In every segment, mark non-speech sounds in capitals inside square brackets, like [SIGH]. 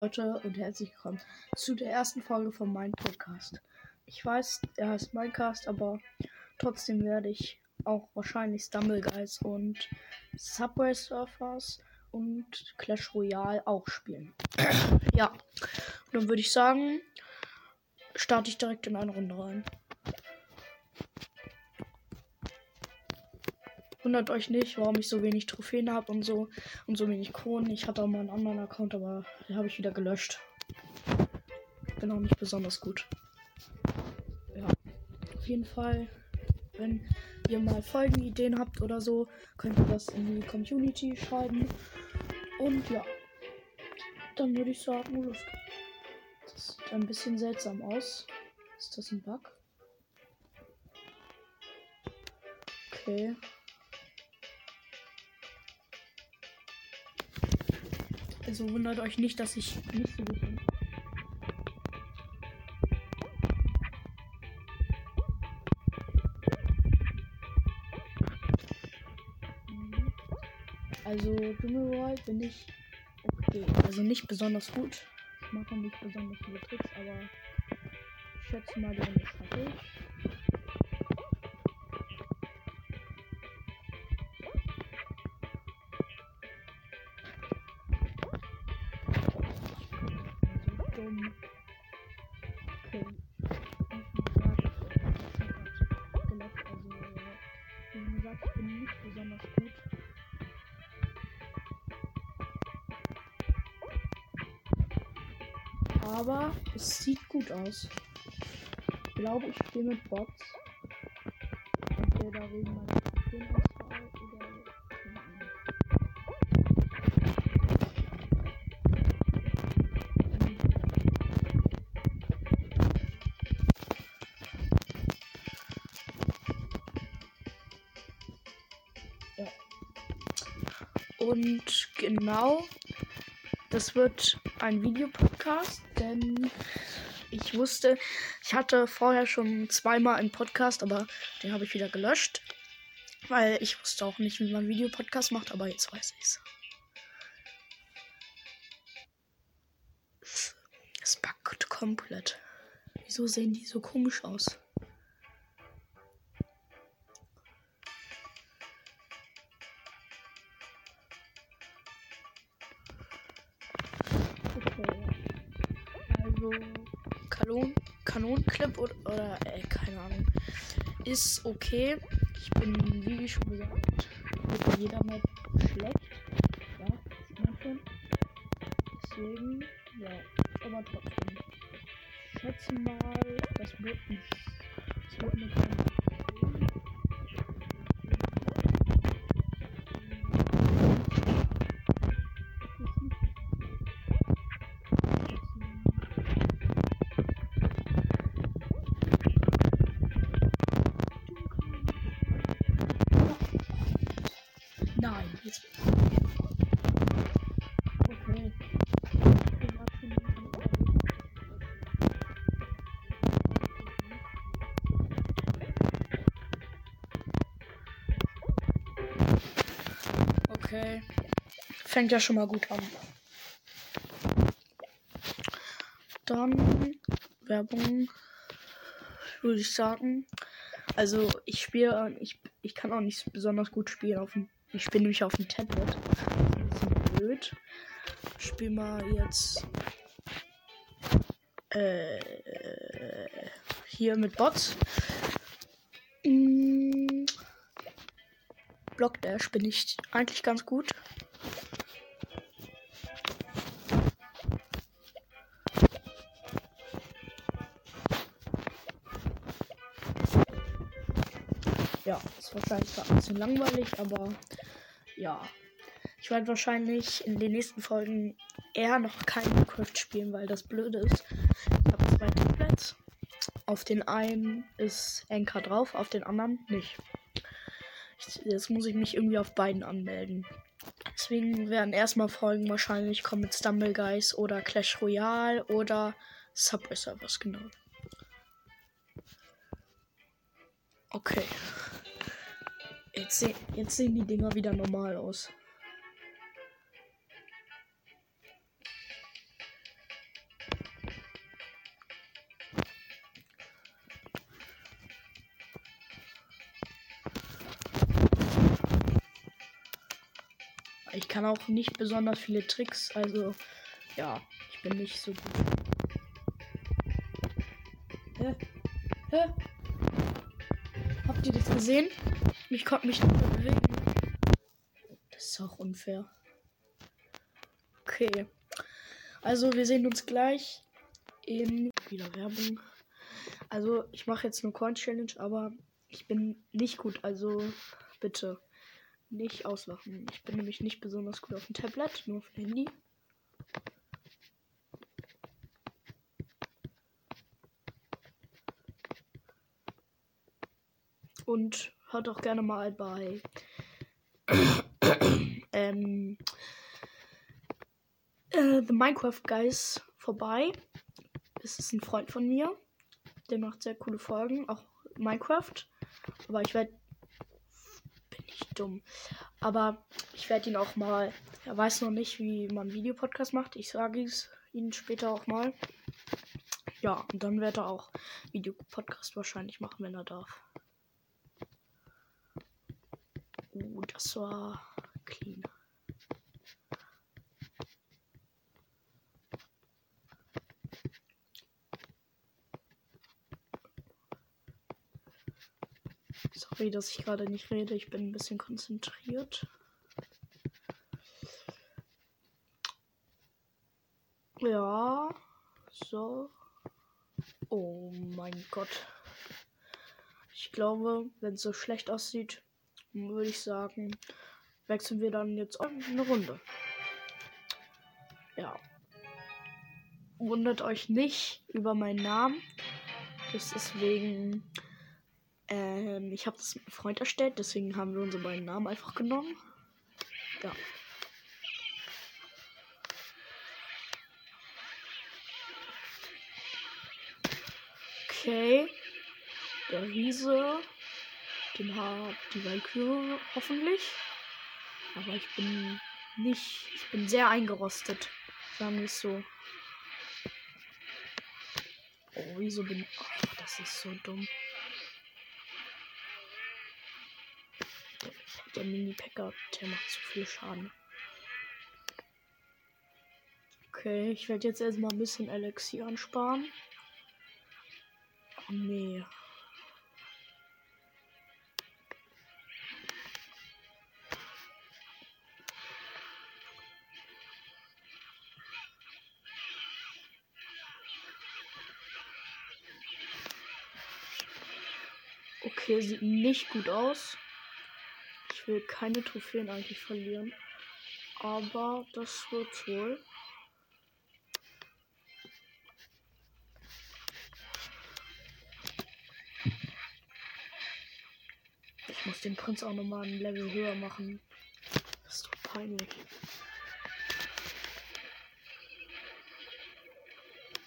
Leute und herzlich willkommen zu der ersten Folge von meinem Podcast. Ich weiß, er heißt Minecast, aber trotzdem werde ich auch wahrscheinlich Stumble Guys und Subway Surfers und Clash Royale auch spielen. [COUGHS] ja, und dann würde ich sagen, starte ich direkt in eine Runde rein. Wundert euch nicht, warum ich so wenig Trophäen habe und so und so wenig Kronen. Ich hatte auch mal einen anderen Account, aber den habe ich wieder gelöscht. Bin auch nicht besonders gut. Ja, auf jeden Fall, wenn ihr mal Folgenideen habt oder so, könnt ihr das in die Community schreiben. Und ja, dann würde ich sagen. Das sieht ein bisschen seltsam aus. Ist das ein Bug? Okay. Also wundert euch nicht, dass ich nicht so gut bin. Also Dschungelworld bin ich okay. Also nicht besonders gut. Ich mache nicht besonders viele Tricks, aber ich schätze mal, die Runde schaffe. Aber es sieht gut aus. Ich glaube, ich spiele mit Bots. Wegen meiner Spielauswahl oder keine Ahnung. Ja. Und genau, das wird ein Videopodcast, denn ich wusste, ich hatte vorher schon zweimal einen Podcast, aber den habe ich wieder gelöscht, weil ich wusste auch nicht, wie man Videopodcast macht, aber jetzt weiß ich es. Es backt komplett. Wieso sehen die so komisch aus? Kanon Kanonenclip oder, oder äh, keine Ahnung. Ist okay. Ich bin, wie schon gesagt, mit jeder Map schlecht. Ja, sieht man schon. Deswegen, ja, aber trotzdem. Ich schätze mal, das wird ein, das wird kleine Okay. Okay. Fängt ja schon mal gut an. Dann Werbung, würde ich sagen. Also ich spiele, ich kann auch nicht besonders gut spielen auf dem, ich spiele nämlich auf dem Tablet. Das ist blöd. Ich spiele mal jetzt äh, hier mit Bots. Mm, Block Dash bin ich eigentlich ganz gut. Bisschen langweilig, aber ja. Ich werde wahrscheinlich in den nächsten Folgen eher noch kein Minecraft spielen, weil das blöde ist. Ich habe zwei Tablets. Auf den einen ist Anchor drauf, auf den anderen nicht. Ich, jetzt muss ich mich irgendwie auf beiden anmelden. Deswegen werden erstmal Folgen wahrscheinlich kommen mit Stumble Guys oder Clash Royale oder Subway Servers, genau. Okay. Jetzt, se jetzt sehen die Dinger wieder normal aus. Ich kann auch nicht besonders viele Tricks, also ja, ich bin nicht so gut. Hä? Hä? Habt ihr das gesehen? Ich konnte mich nicht mehr bewegen. Das ist auch unfair. Okay. Also wir sehen uns gleich in wieder Werbung. Also ich mache jetzt eine Coin Challenge, aber ich bin nicht gut. Also bitte nicht auslachen. Ich bin nämlich nicht besonders gut auf dem Tablet, nur auf dem Handy. Und hört auch gerne mal bei [COUGHS] ähm, äh, The Minecraft Guys vorbei. Das ist ein Freund von mir. Der macht sehr coole Folgen, auch Minecraft. Aber ich werde. Bin ich dumm. Aber ich werde ihn auch mal. Er weiß noch nicht, wie man Videopodcast macht. Ich sage es ihm später auch mal. Ja, und dann wird er auch Videopodcast wahrscheinlich machen, wenn er darf. Uh, das war clean. Sorry, dass ich gerade nicht rede. Ich bin ein bisschen konzentriert. Ja, so. Oh mein Gott. Ich glaube, wenn es so schlecht aussieht, würde ich sagen, wechseln wir dann jetzt eine Runde. Ja. Wundert euch nicht über meinen Namen. Das ist wegen ähm, ich habe das mit einem Freund erstellt, deswegen haben wir unsere beiden Namen einfach genommen. Ja. Okay. Der Riese. Den hat die Valkyrie hoffentlich. Aber ich bin nicht. Ich bin sehr eingerostet. Sagen wir es so. Oh, wieso bin ich. Oh, das ist so dumm. Der Mini-Packer, der macht zu viel Schaden. Okay, ich werde jetzt erstmal ein bisschen Elixier ansparen. Oh nee. Okay, sieht nicht gut aus will keine Trophäen eigentlich verlieren. Aber das wird wohl. Ich muss den Prinz auch nochmal ein Level höher machen. Das ist doch peinlich.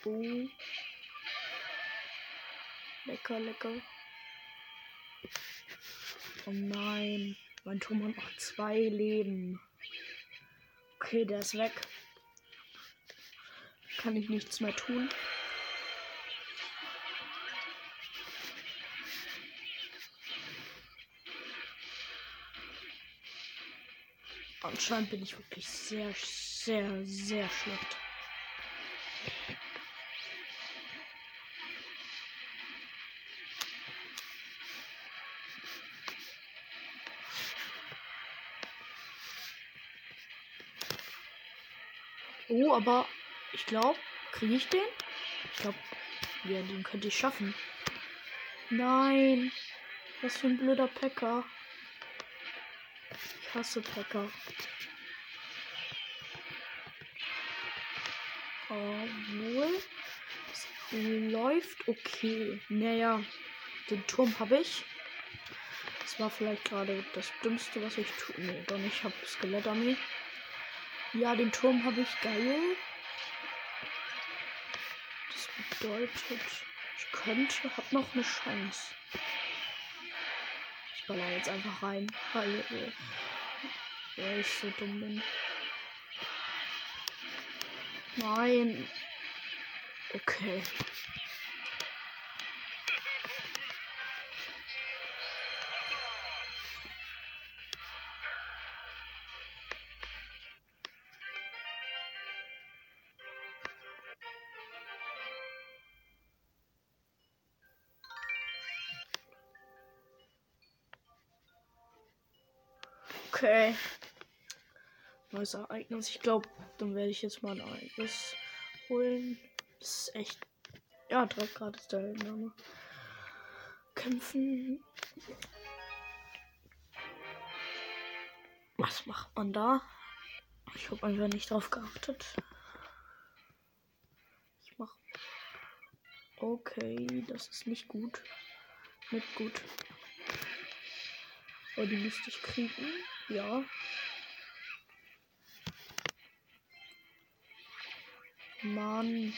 Oh. Lecker, lecker. Oh nein. Mein Turm hat noch zwei Leben. Okay, der ist weg. Kann ich nichts mehr tun. Anscheinend bin ich wirklich sehr, sehr, sehr schlecht. Aber ich glaube, kriege ich den? Ich glaube, ja, den könnte ich schaffen. Nein. Was für ein blöder Packer. Ich hasse Packer. Obwohl. Es läuft okay. Naja, den Turm habe ich. Das war vielleicht gerade das Dümmste, was ich tue. Nee, doch nicht. Ich habe Skelettarmee. Ja, den Turm habe ich geil. Das bedeutet, ich könnte, hab noch eine Chance. Ich baller jetzt einfach rein, weil, weil ich so dumm bin. Nein. Okay. Neues Ereignis. Ich glaube, dann werde ich jetzt mal ein Ereignis holen. Das ist echt. Ja, 3 Grad ist der Name. Kämpfen. Was macht man da? Ich habe einfach nicht drauf geachtet. Ich mach. Okay, das ist nicht gut. Nicht gut. Oh, die müsste ich kriegen. Ja. Mann.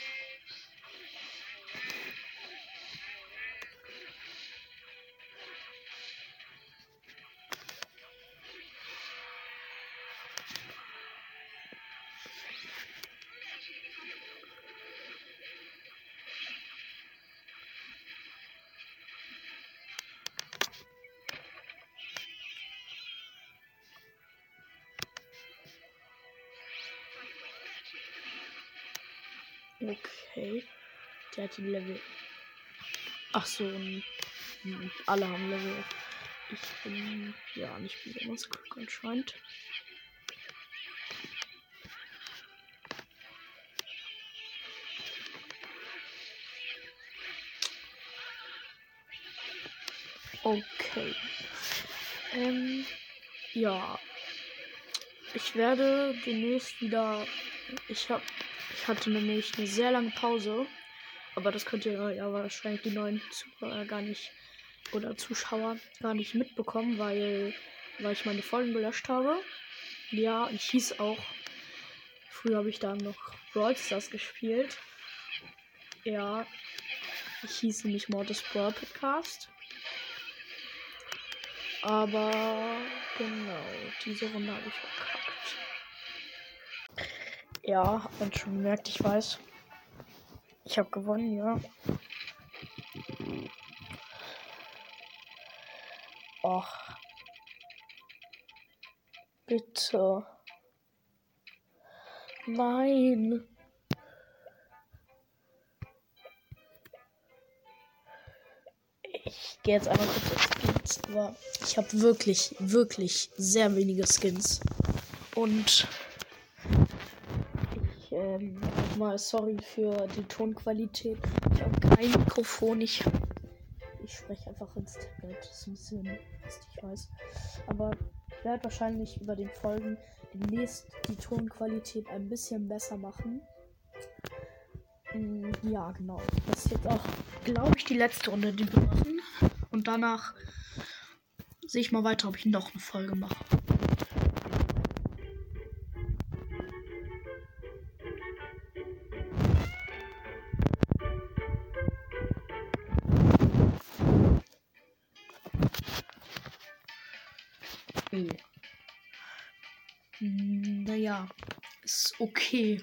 Okay. Der hat die Level. Ach so, alle haben Level. Ich bin ja nicht besonders klug anscheinend. Okay. Ähm, ja. Ich werde demnächst wieder. Ich habe ich hatte nämlich eine sehr lange Pause. Aber das könnt ihr ja wahrscheinlich die neuen Zuhörer gar nicht oder Zuschauer gar nicht mitbekommen, weil, weil ich meine Folgen gelöscht habe. Ja, ich hieß auch. Früher habe ich da noch Brawl Stars gespielt. Ja, ich hieß nämlich Mortis Brawl Podcast. Aber genau, diese Runde habe ich verkackt. Ja, hab man schon gemerkt, ich weiß. Ich habe gewonnen, ja. Och. Bitte. Nein. Ich gehe jetzt einmal kurz auf Skins, aber ich habe wirklich, wirklich sehr wenige Skins. Und ähm, nochmal sorry für die Tonqualität. Ich habe kein Mikrofon. Ich, ich spreche einfach ins Tablet. Das ist ein bisschen lustig, ich weiß. Aber ich werde wahrscheinlich über den Folgen demnächst die Tonqualität ein bisschen besser machen. Mm, ja, genau. Das ist jetzt auch, glaube ich, die letzte Runde, die wir machen. Und danach sehe ich mal weiter, ob ich noch eine Folge mache. Ist okay.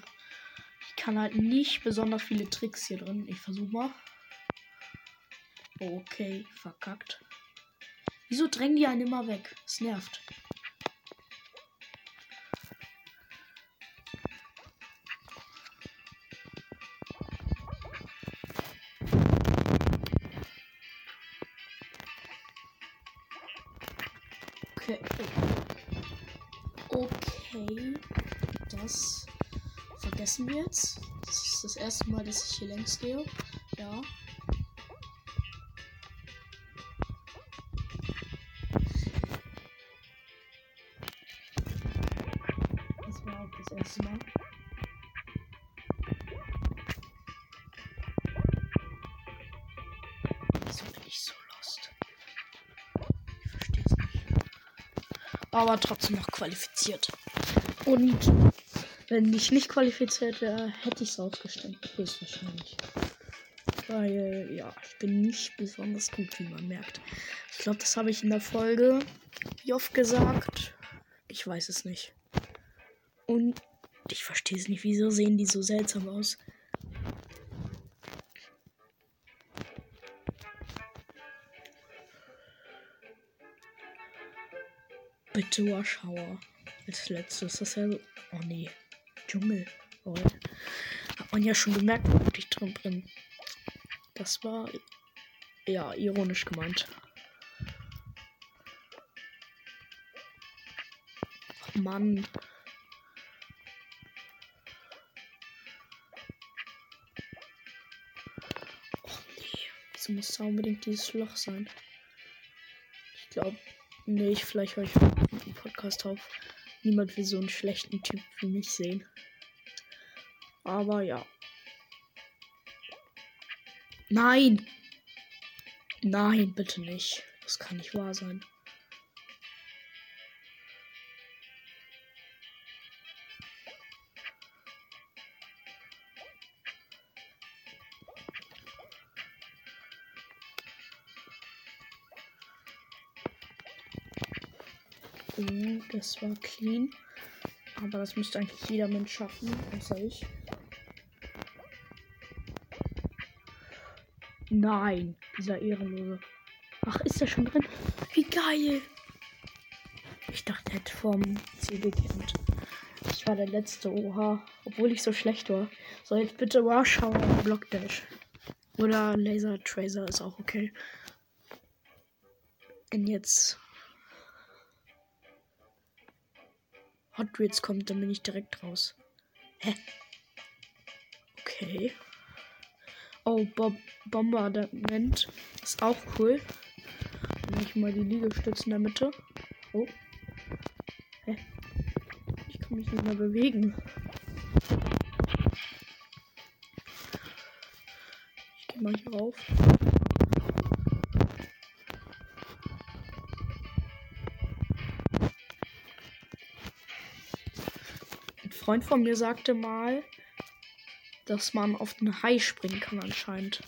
Ich kann halt nicht besonders viele Tricks hier drin. Ich versuche mal. Okay, verkackt. Wieso drängen die einen immer weg? Es nervt. Okay. Okay das vergessen wir jetzt. Das ist das erste Mal, dass ich hier längs gehe. Ja. Das war auch das erste Mal. Wieso bin ich so lost? Ich verstehe es nicht. Aber trotzdem noch qualifiziert. Und wenn ich nicht qualifiziert wäre, hätte ich es ausgestimmt. Höchstwahrscheinlich. Weil, ja, ich bin nicht besonders gut, wie man merkt. Ich glaube, das habe ich in der Folge wie oft gesagt. Ich weiß es nicht. Und ich verstehe es nicht. Wieso sehen die so seltsam aus? Bitte Warschauer. Als letztes. Das ist ja. Oh nee. Dschungel. Oh. Hat man ja schon gemerkt, wo ich drin bin. Das war. Ja, ironisch gemeint. Mann. Wieso muss da unbedingt dieses Loch sein? Ich glaube, nee, ich vielleicht höre ich dem Podcast auf. Niemand will so einen schlechten Typ wie mich sehen. Aber ja. Nein! Nein, bitte nicht. Das kann nicht wahr sein. Oh, das war clean. Aber das müsste eigentlich jeder Mensch schaffen, außer ich. Nein, dieser Ehrenlose. Ach, ist er schon drin? Wie geil! Ich dachte, er hätte vom Ziel gekämpft. Ich war der letzte, oha. Obwohl ich so schlecht war. So, jetzt bitte Rush Hour und Block Dash. Oder Laser Tracer ist auch okay. Und jetzt Hot Wheels kommt, dann bin ich direkt raus. Hä? Okay. Oh, Bob Bombardament ist auch cool. Mache ich mal die Liegestütze in der Mitte. Oh. Hä? Ich kann mich nicht mehr bewegen. Ich gehe mal hier rauf. Freund von mir sagte mal, dass man auf den Hai springen kann anscheinend.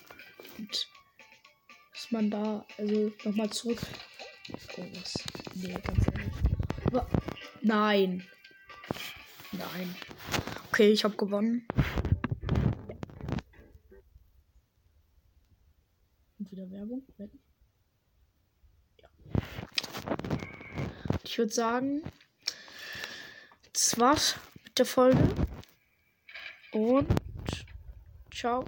Und dass man da, also nochmal zurück. Oh, was? Nee, ganz ehrlich. Nein. Nein. Okay, ich habe gewonnen. Und wieder Werbung. Ja. Ich würde sagen, das war's der Folge. Und ciao.